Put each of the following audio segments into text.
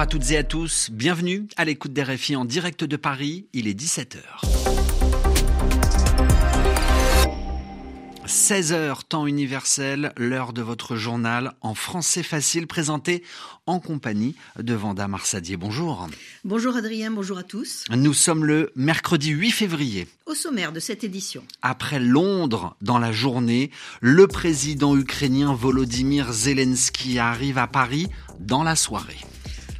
Bonjour à toutes et à tous, bienvenue à l'écoute des RFI en direct de Paris, il est 17h. 16h, temps universel, l'heure de votre journal en français facile présenté en compagnie de Vanda Marsadier. Bonjour. Bonjour Adrien, bonjour à tous. Nous sommes le mercredi 8 février. Au sommaire de cette édition. Après Londres, dans la journée, le président ukrainien Volodymyr Zelensky arrive à Paris dans la soirée.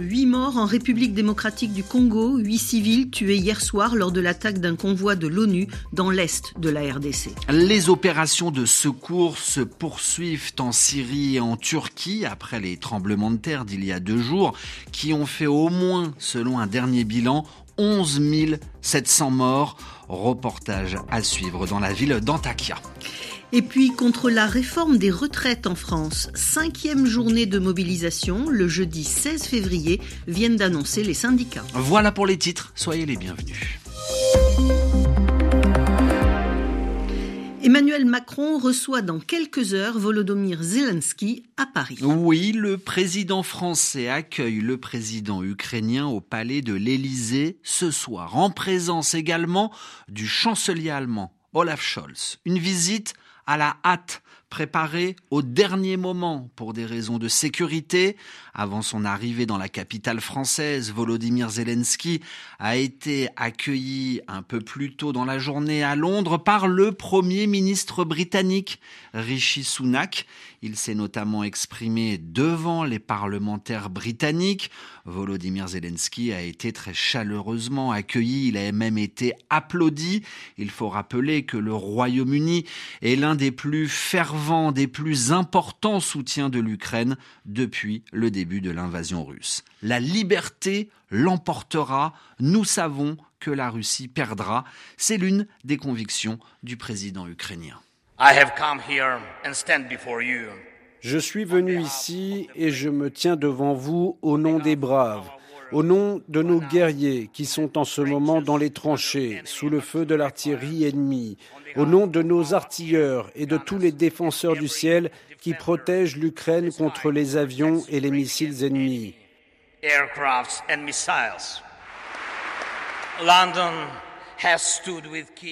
Huit morts en République démocratique du Congo, huit civils tués hier soir lors de l'attaque d'un convoi de l'ONU dans l'est de la RDC. Les opérations de secours se poursuivent en Syrie et en Turquie après les tremblements de terre d'il y a deux jours qui ont fait au moins, selon un dernier bilan, 11 700 morts. Reportage à suivre dans la ville d'Antakya. Et puis contre la réforme des retraites en France, cinquième journée de mobilisation, le jeudi 16 février, viennent d'annoncer les syndicats. Voilà pour les titres, soyez les bienvenus. Emmanuel Macron reçoit dans quelques heures Volodymyr Zelensky à Paris. Oui, le président français accueille le président ukrainien au palais de l'Élysée ce soir, en présence également du chancelier allemand Olaf Scholz. Une visite à la hâte, préparé au dernier moment pour des raisons de sécurité. Avant son arrivée dans la capitale française, Volodymyr Zelensky a été accueilli un peu plus tôt dans la journée à Londres par le Premier ministre britannique Rishi Sunak. Il s'est notamment exprimé devant les parlementaires britanniques. Volodymyr Zelensky a été très chaleureusement accueilli, il a même été applaudi. Il faut rappeler que le Royaume-Uni est l'un des plus fervents, des plus importants soutiens de l'Ukraine depuis le début de l'invasion russe. La liberté l'emportera, nous savons que la Russie perdra, c'est l'une des convictions du président ukrainien. Je suis venu ici et je me tiens devant vous au nom des braves, au nom de nos guerriers qui sont en ce moment dans les tranchées, sous le feu de l'artillerie ennemie, au nom de nos artilleurs et de tous les défenseurs du ciel qui protègent l'Ukraine contre les avions et les missiles ennemis.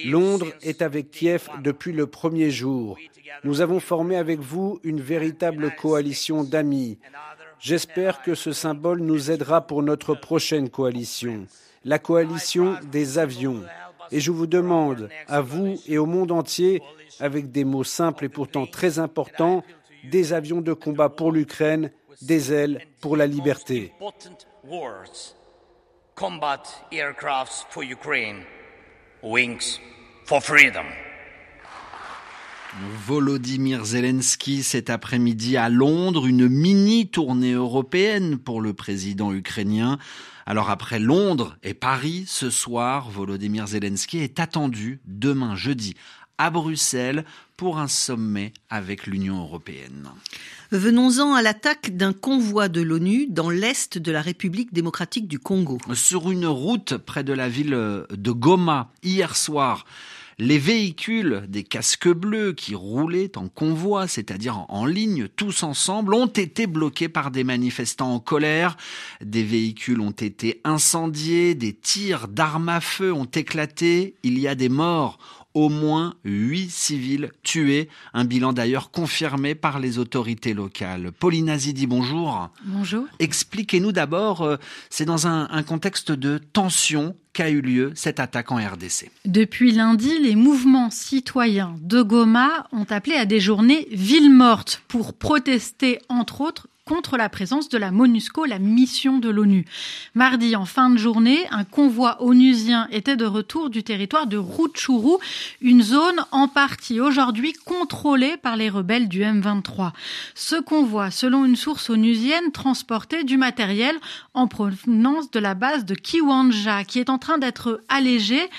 Londres est avec Kiev depuis le premier jour. Nous avons formé avec vous une véritable coalition d'amis. J'espère que ce symbole nous aidera pour notre prochaine coalition, la coalition des avions. Et je vous demande, à vous et au monde entier, avec des mots simples et pourtant très importants, des avions de combat pour l'Ukraine, des ailes pour la liberté. Volodymyr Zelensky cet après-midi à Londres, une mini tournée européenne pour le président ukrainien. Alors après Londres et Paris, ce soir, Volodymyr Zelensky est attendu demain jeudi à Bruxelles pour un sommet avec l'Union européenne. Venons-en à l'attaque d'un convoi de l'ONU dans l'est de la République démocratique du Congo. Sur une route près de la ville de Goma, hier soir, les véhicules des casques bleus qui roulaient en convoi, c'est-à-dire en ligne, tous ensemble, ont été bloqués par des manifestants en colère. Des véhicules ont été incendiés, des tirs d'armes à feu ont éclaté. Il y a des morts au moins huit civils tués, un bilan d'ailleurs confirmé par les autorités locales. Pauline Azidi, bonjour. Bonjour. Expliquez-nous d'abord, euh, c'est dans un, un contexte de tension qu'a eu lieu cette attaque en RDC. Depuis lundi, les mouvements citoyens de Goma ont appelé à des journées villes mortes pour protester, entre autres, contre la présence de la MONUSCO, la mission de l'ONU. Mardi, en fin de journée, un convoi onusien était de retour du territoire de Rutshuru, une zone en partie aujourd'hui contrôlée par les rebelles du M23. Ce convoi, selon une source onusienne, transportait du matériel en provenance de la base de Kiwanja, qui est en train d'être allégée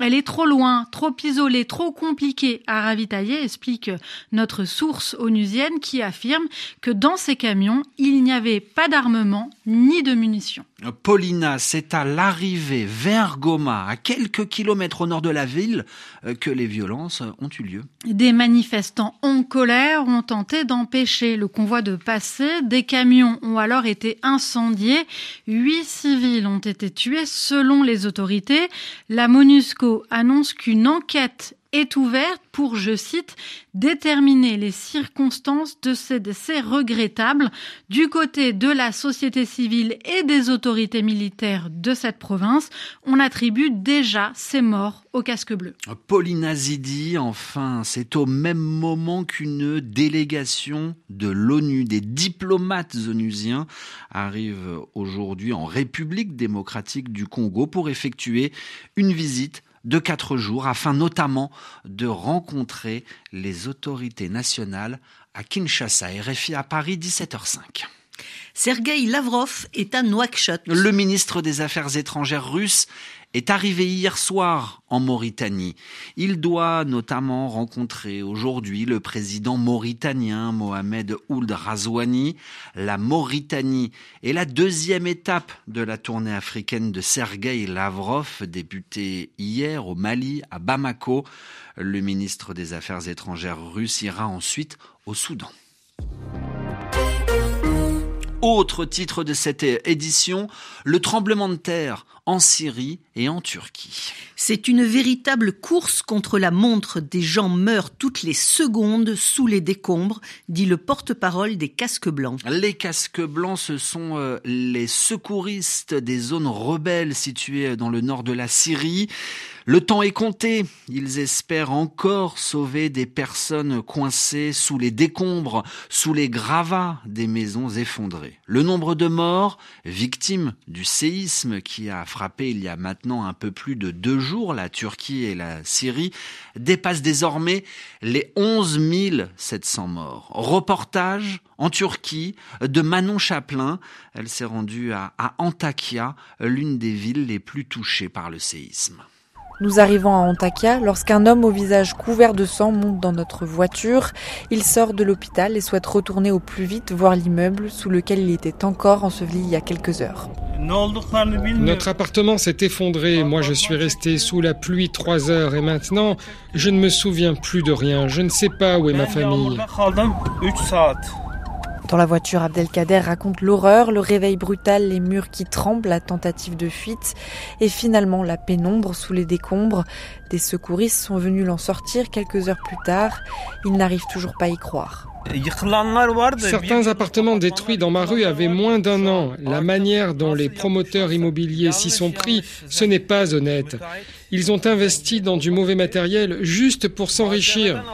elle est trop loin, trop isolée, trop compliquée à ravitailler, explique notre source onusienne qui affirme que dans ces camions, il n'y avait pas d'armement ni de munitions. Paulina, c'est à l'arrivée vers Goma, à quelques kilomètres au nord de la ville, euh, que les violences ont eu lieu. Des manifestants en colère ont tenté d'empêcher le convoi de passer. Des camions ont alors été incendiés. Huit civils ont été tués selon les autorités. La MONUSCO annonce qu'une enquête est ouverte pour, je cite, déterminer les circonstances de ces décès regrettables. Du côté de la société civile et des autorités militaires de cette province, on attribue déjà ces morts au casque bleu. Paulina Zidi, enfin, c'est au même moment qu'une délégation de l'ONU, des diplomates onusiens, arrive aujourd'hui en République démocratique du Congo pour effectuer une visite de quatre jours afin notamment de rencontrer les autorités nationales à Kinshasa. RFI à Paris, 17h05. Sergei Lavrov est à Nouakchott. Le ministre des Affaires étrangères russe est arrivé hier soir en Mauritanie. Il doit notamment rencontrer aujourd'hui le président mauritanien Mohamed Ould Razouani. La Mauritanie est la deuxième étape de la tournée africaine de Sergei Lavrov, débuté hier au Mali, à Bamako. Le ministre des Affaires étrangères russe ira ensuite au Soudan. Autre titre de cette édition, le tremblement de terre en Syrie et en Turquie. C'est une véritable course contre la montre. Des gens meurent toutes les secondes sous les décombres, dit le porte-parole des casques blancs. Les casques blancs, ce sont euh, les secouristes des zones rebelles situées dans le nord de la Syrie. Le temps est compté. Ils espèrent encore sauver des personnes coincées sous les décombres, sous les gravats des maisons effondrées. Le nombre de morts, victimes du séisme qui a frappé il y a maintenant un peu plus de deux jours la Turquie et la Syrie, dépasse désormais les 11 700 morts. Reportage en Turquie de Manon Chaplin. Elle s'est rendue à, à Antakya, l'une des villes les plus touchées par le séisme. Nous arrivons à Antakya lorsqu'un homme au visage couvert de sang monte dans notre voiture. Il sort de l'hôpital et souhaite retourner au plus vite voir l'immeuble sous lequel il était encore enseveli il y a quelques heures. Notre appartement s'est effondré. Moi, je suis resté sous la pluie trois heures et maintenant, je ne me souviens plus de rien. Je ne sais pas où est ma famille. Dans la voiture, Abdelkader raconte l'horreur, le réveil brutal, les murs qui tremblent, la tentative de fuite et finalement la pénombre sous les décombres. Des secouristes sont venus l'en sortir quelques heures plus tard. Ils n'arrivent toujours pas à y croire. Certains appartements détruits dans ma rue avaient moins d'un an. La manière dont les promoteurs immobiliers s'y sont pris, ce n'est pas honnête. Ils ont investi dans du mauvais matériel juste pour s'enrichir.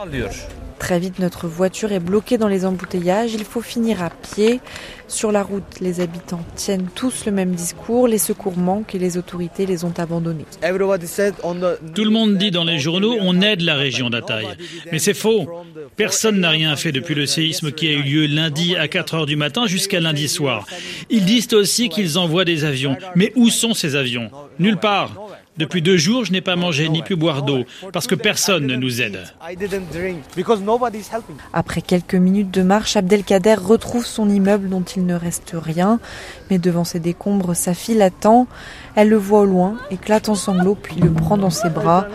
Très vite, notre voiture est bloquée dans les embouteillages. Il faut finir à pied. Sur la route, les habitants tiennent tous le même discours. Les secours manquent et les autorités les ont abandonnés. Tout le monde dit dans les journaux on aide la région d'Ataï. Mais c'est faux. Personne n'a rien fait depuis le séisme qui a eu lieu lundi à 4 heures du matin jusqu'à lundi soir. Ils disent aussi qu'ils envoient des avions. Mais où sont ces avions? Nulle part. Depuis deux jours, je n'ai pas mangé ni pu boire d'eau parce que personne ne nous aide. Après quelques minutes de marche, Abdelkader retrouve son immeuble dont il ne reste rien. Mais devant ses décombres, sa fille l'attend. Elle le voit au loin, éclate en sanglots, puis le prend dans ses bras.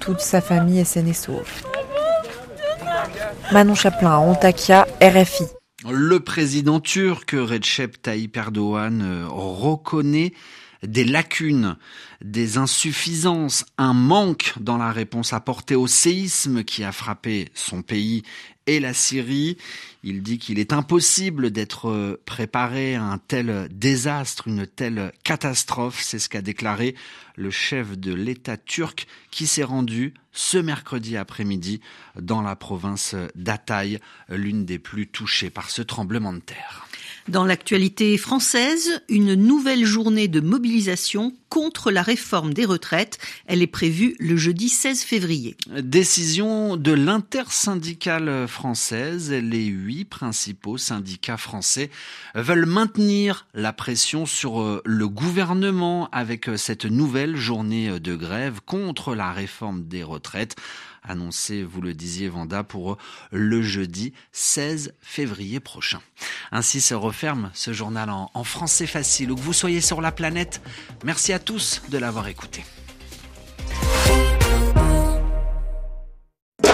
Toute sa famille est saine et sauve. Manon Chaplin à Antakya, RFI. Le président turc Recep Tayyip Erdogan euh, reconnaît des lacunes, des insuffisances, un manque dans la réponse apportée au séisme qui a frappé son pays et la Syrie. Il dit qu'il est impossible d'être préparé à un tel désastre, une telle catastrophe. C'est ce qu'a déclaré le chef de l'État turc qui s'est rendu ce mercredi après-midi dans la province d'Ataï, l'une des plus touchées par ce tremblement de terre. Dans l'actualité française, une nouvelle journée de mobilisation contre la réforme des retraites. Elle est prévue le jeudi 16 février. Décision de l'intersyndicale française. Les huit principaux syndicats français veulent maintenir la pression sur euh, le gouvernement avec euh, cette nouvelle journée de grève contre la réforme des retraites annoncée, vous le disiez Vanda, pour le jeudi 16 février prochain. Ainsi se referme ce journal en, français facile, où que vous soyez sur la planète. Merci tous de l'avoir écouté.